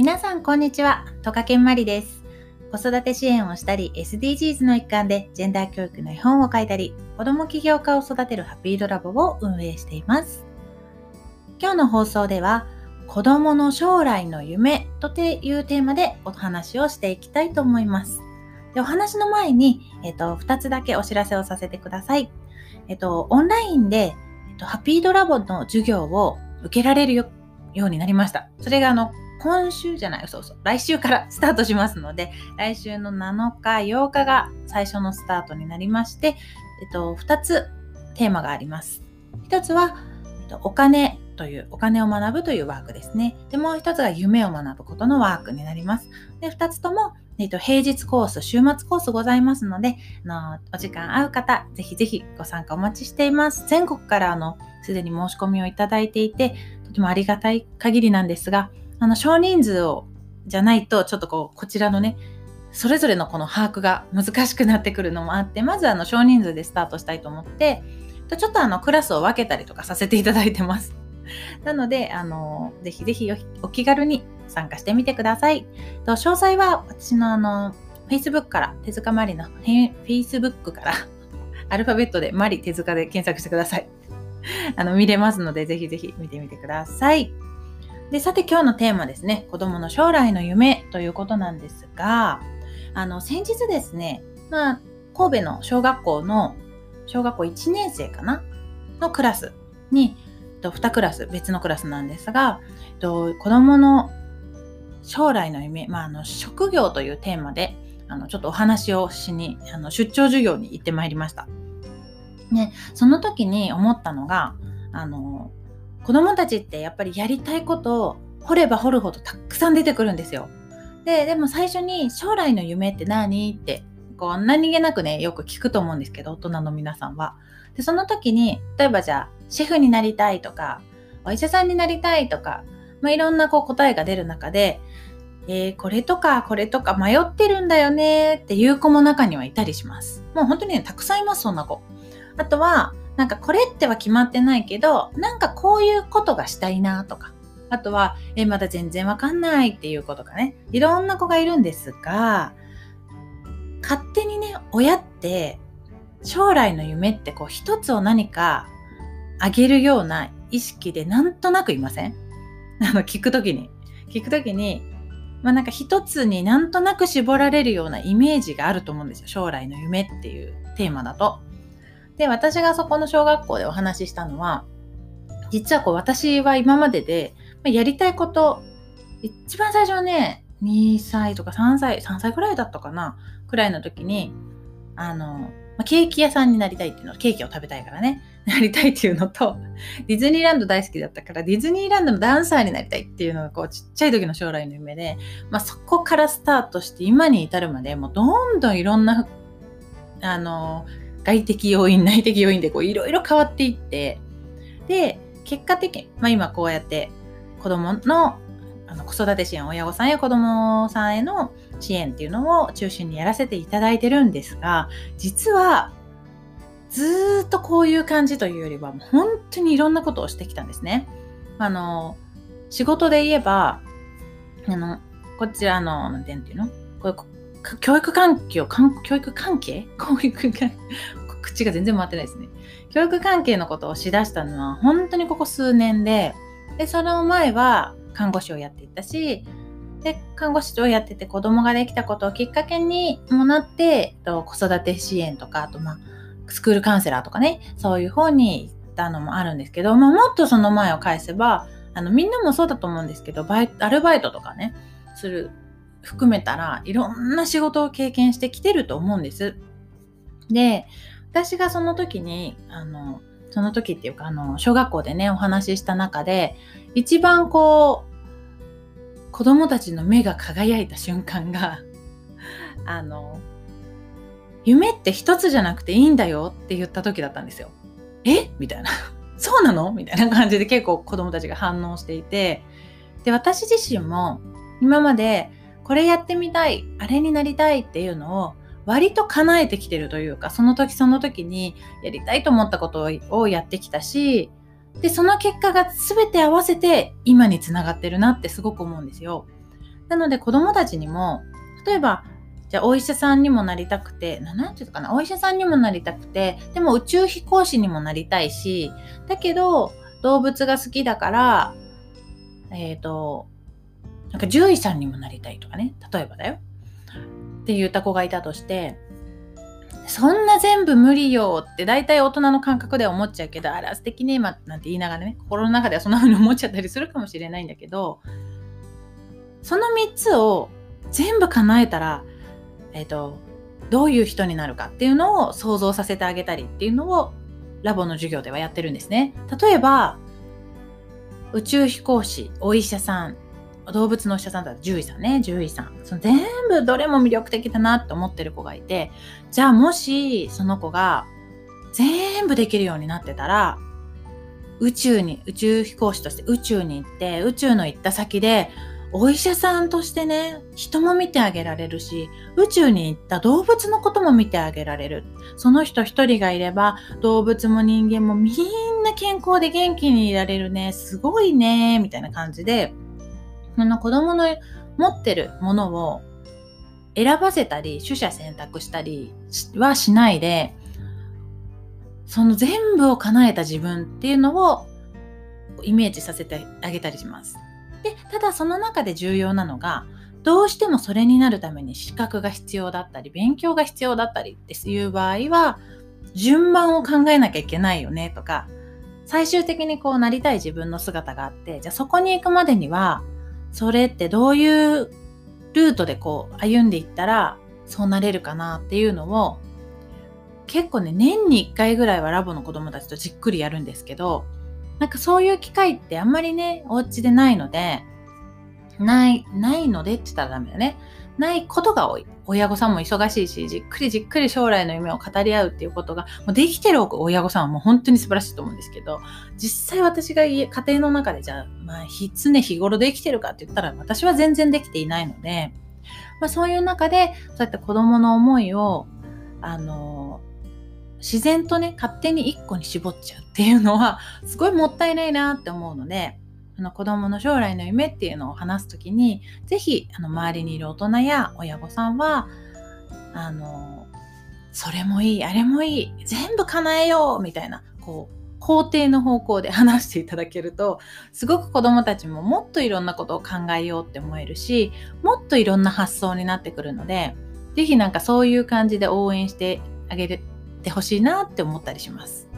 皆さんこんにちは、トカケンマリです。子育て支援をしたり、SDGs の一環でジェンダー教育の絵本を書いたり、子供起業家を育てるハッピードラボを運営しています。今日の放送では、子供の将来の夢というテーマでお話をしていきたいと思います。でお話の前に、えっと、2つだけお知らせをさせてください。えっと、オンラインで、えっと、ハッピードラボの授業を受けられるよようになりました。それがあの、今週じゃない、そうそう、来週からスタートしますので、来週の7日、8日が最初のスタートになりまして、えっと、2つテーマがあります。1つは、えっと、お金という、お金を学ぶというワークですね。で、もう1つが夢を学ぶことのワークになります。で、2つとも、えっと、平日コース、週末コースございますので、あのお時間合う方、ぜひぜひご参加お待ちしています。全国からあの、すでに申し込みをいただいていて、とてもありがたい限りなんですが、あの、少人数を、じゃないと、ちょっとこう、こちらのね、それぞれのこの把握が難しくなってくるのもあって、まずあの、少人数でスタートしたいと思って、ちょっとあの、クラスを分けたりとかさせていただいてます。なので、あの、ぜひぜひお気軽に参加してみてください。と詳細は私のあの、Facebook から、手塚まりの Facebook から、アルファベットでマリ手塚で検索してください。あの、見れますので、ぜひぜひ見てみてください。で、さて今日のテーマですね、子供の将来の夢ということなんですが、あの、先日ですね、まあ、神戸の小学校の、小学校1年生かな？のクラスに、2クラス、別のクラスなんですが、子供の将来の夢、まあ、あの、職業というテーマで、あの、ちょっとお話をしに、あの、出張授業に行ってまいりました。ね、その時に思ったのが、あの、子供たちってやっぱりやりたいことを掘れば掘るほどたくさん出てくるんですよ。で、でも最初に将来の夢って何って、こう何気なくね、よく聞くと思うんですけど、大人の皆さんは。で、その時に、例えばじゃあ、シェフになりたいとか、お医者さんになりたいとか、まあ、いろんなこう答えが出る中で、えー、これとかこれとか迷ってるんだよねっていう子も中にはいたりします。もう本当にね、たくさんいます、そんな子。あとは、なんかこれっては決まってないけど、なんかこういうことがしたいなとか。あとは、え、まだ全然わかんないっていう子とかね。いろんな子がいるんですが、勝手にね、親って、将来の夢ってこう一つを何かあげるような意識でなんとなくいません？あの、聞くときに。聞くときに、まあなんか一つになんとなく絞られるようなイメージがあると思うんですよ。将来の夢っていうテーマだと。で、私がそこの小学校でお話ししたのは、実はこう私は今までで、やりたいこと、一番最初はね、2歳とか3歳、3歳くらいだったかな、くらいの時に、あの、ケーキ屋さんになりたいっていうの、ケーキを食べたいからね、なりたいっていうのと、ディズニーランド大好きだったから、ディズニーランドのダンサーになりたいっていうのが、こう、ちっちゃい時の将来の夢で、まあ、そこからスタートして、今に至るまで、もうどんどんいろんな、あの、外的要因、内的要因でこういろいろ変わっていって、で、結果的に、まあ今こうやって子供のあの子育て支援、親御さんや子供さんへの支援っていうのを中心にやらせていただいてるんですが、実はずっとこういう感じというよりは、本当にいろんなことをしてきたんですね。あの、仕事で言えば、あの、こちらの、なんていうの？これ教育環境、教育関係？教育関口が全然回ってないですね。教育関係のことをしだしたのは本当にここ数年で、で、その前は看護師をやっていたし、で、看護師をやってて子供ができたことをきっかけにもなって、子育て支援とか、あとまあ、スクールカウンセラーとかね、そういう方に行ったのもあるんですけど、まあ、もっとその前を返せば、あの、みんなもそうだと思うんですけど、バイアルバイトとかね、する含めたらいろんな仕事を経験してきてると思うんです。で、私がその時に、あの、その時っていうか、あの、小学校でね、お話しした中で、一番こう、子供たちの目が輝いた瞬間が、あの、夢って一つじゃなくていいんだよって言った時だったんですよ。え？みたいな。そうなの？みたいな感じで結構子供たちが反応していて、で、私自身も今までこれやってみたい、あれになりたいっていうのを割と叶えてきてるというか、その時その時にやりたいと思ったことをやってきたし、で、その結果が全て合わせて今につながってるなってすごく思うんですよ。なので子供たちにも、例えば、じゃあお医者さんにもなりたくて、なんていうかな、お医者さんにもなりたくて、でも宇宙飛行士にもなりたいし、だけど動物が好きだから、えっ、ー、と、なんか獣医さんにもなりたいとかね、例えばだよ。って言った子がいたとして、そんな全部無理よって大体大人の感覚では思っちゃうけど、あら素敵ね、ま、なんて言いながらね、心の中ではそんな風に思っちゃったりするかもしれないんだけど、その3つを全部叶えたら、えっ、ー、と、どういう人になるかっていうのを想像させてあげたりっていうのをラボの授業ではやってるんですね。例えば、宇宙飛行士、お医者さん、動物のお医者さんだったら獣医さんね、獣医さん。その全部どれも魅力的だなって思ってる子がいて、じゃあもしその子が全部できるようになってたら、宇宙に、宇宙飛行士として宇宙に行って、宇宙の行った先で、お医者さんとしてね、人も見てあげられるし、宇宙に行った動物のことも見てあげられる。その人一人がいれば、動物も人間もみんな健康で元気にいられるね。すごいね。みたいな感じで、その子供の持ってるものを選ばせたり、取捨選択したりはしないで、その全部を叶えた自分っていうのをイメージさせてあげたりします。で、ただその中で重要なのが、どうしてもそれになるために資格が必要だったり、勉強が必要だったりっていう場合は、順番を考えなきゃいけないよねとか、最終的にこうなりたい自分の姿があって、じゃあそこに行くまでには、それってどういうルートでこう歩んでいったらそうなれるかなっていうのを結構ね年に1回ぐらいはラボの子供たちとじっくりやるんですけどなんかそういう機会ってあんまりね、お家でないので、ない、ないのでって言ったらダメだね。ないことが多い。親御さんも忙しいし、じっくりじっくり将来の夢を語り合うっていうことが、もうできてる親御さんはもう本当に素晴らしいと思うんですけど、実際私が家庭の中でじゃあ、まあ、常日頃できてるかって言ったら、私は全然できていないので、まあ、そういう中で、そうやって子供の思いを、あの、自然とね、勝手に1個に絞っちゃうっていうのは、すごいもったいないなって思うので、あの子供の将来の夢っていうのを話すときに、ぜひ、あの、周りにいる大人や親御さんは、あの、それもいい、あれもいい、全部叶えようみたいな、こう、肯定の方向で 話していただけると、すごく子供たちももっといろんなことを考えようって思えるし、もっといろんな発想になってくるので、ぜひなんかそういう感じで応援してあげてほしいなって思ったりします。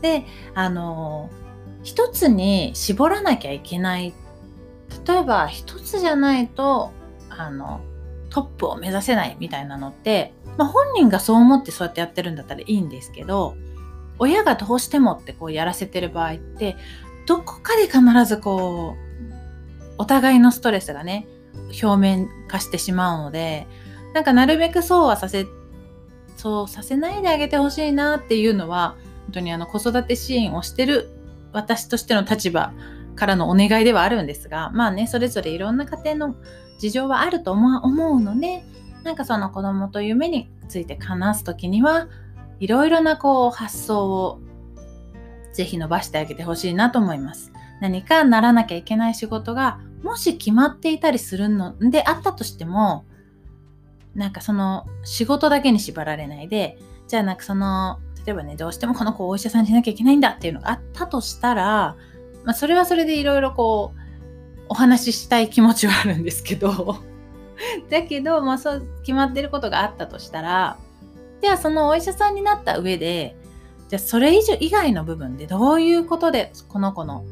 で、あの、一つに絞らなきゃいけない。例えば、一つじゃないと、あの、トップを目指せないみたいなのって、まあ、本人がそう思ってそうやってやってるんだったらいいんですけど、親がどうしてもってこうやらせてる場合って、どこかで必ずこう、お互いのストレスがね、表面化してしまうので、なんかなるべくそうはさせそうさせないであげてほしいなっていうのは、本当にあの子育て支援をしてる私としての立場からのお願いではあるんですが、まあね、それぞれいろんな家庭の事情はあると思うので、なんかその子供と夢について話すときには、いろいろなこう発想をぜひ伸ばしてあげてほしいなと思います。何かならなきゃいけない仕事がもし決まっていたりするのであったとしても、なんかその仕事だけに縛られないで、じゃあなんかその、例えばね、どうしてもこの子をお医者さんにしなきゃいけないんだっていうのがあったとしたら、まあそれはそれでいろいろこう、お話ししたい気持ちはあるんですけど、だけど、まあそう決まってることがあったとしたら、じゃあそのお医者さんになった上で、じゃあそれ以上以外の部分でどういうことでこの子の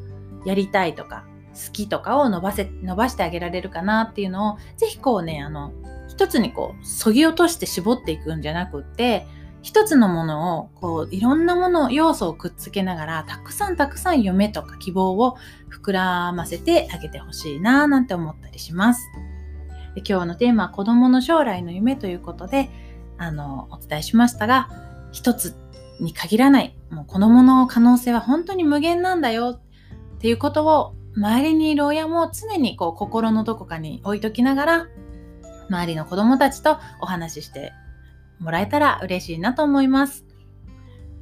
やりたいとか好きとかを伸ばせ、伸ばしてあげられるかなっていうのを、ぜひこうね、あの、一つにこう、そぎ落として絞っていくんじゃなくって、一つのものを、こう、いろんなもの、要素をくっつけながら、たくさんたくさん夢とか希望を膨らませてあげてほしいな、なんて思ったりします。で今日のテーマは子供の将来の夢ということで、あの、お伝えしましたが、一つに限らない、もう子供の可能性は本当に無限なんだよっていうことを、周りにいる親も常にこう心のどこかに置いときながら、周りの子供たちとお話ししてもらえたら嬉しいなと思います。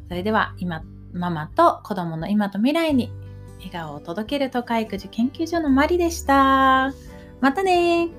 それでは今、ママと子供の今と未来に笑顔を届ける都会育児研究所のマリでした。またね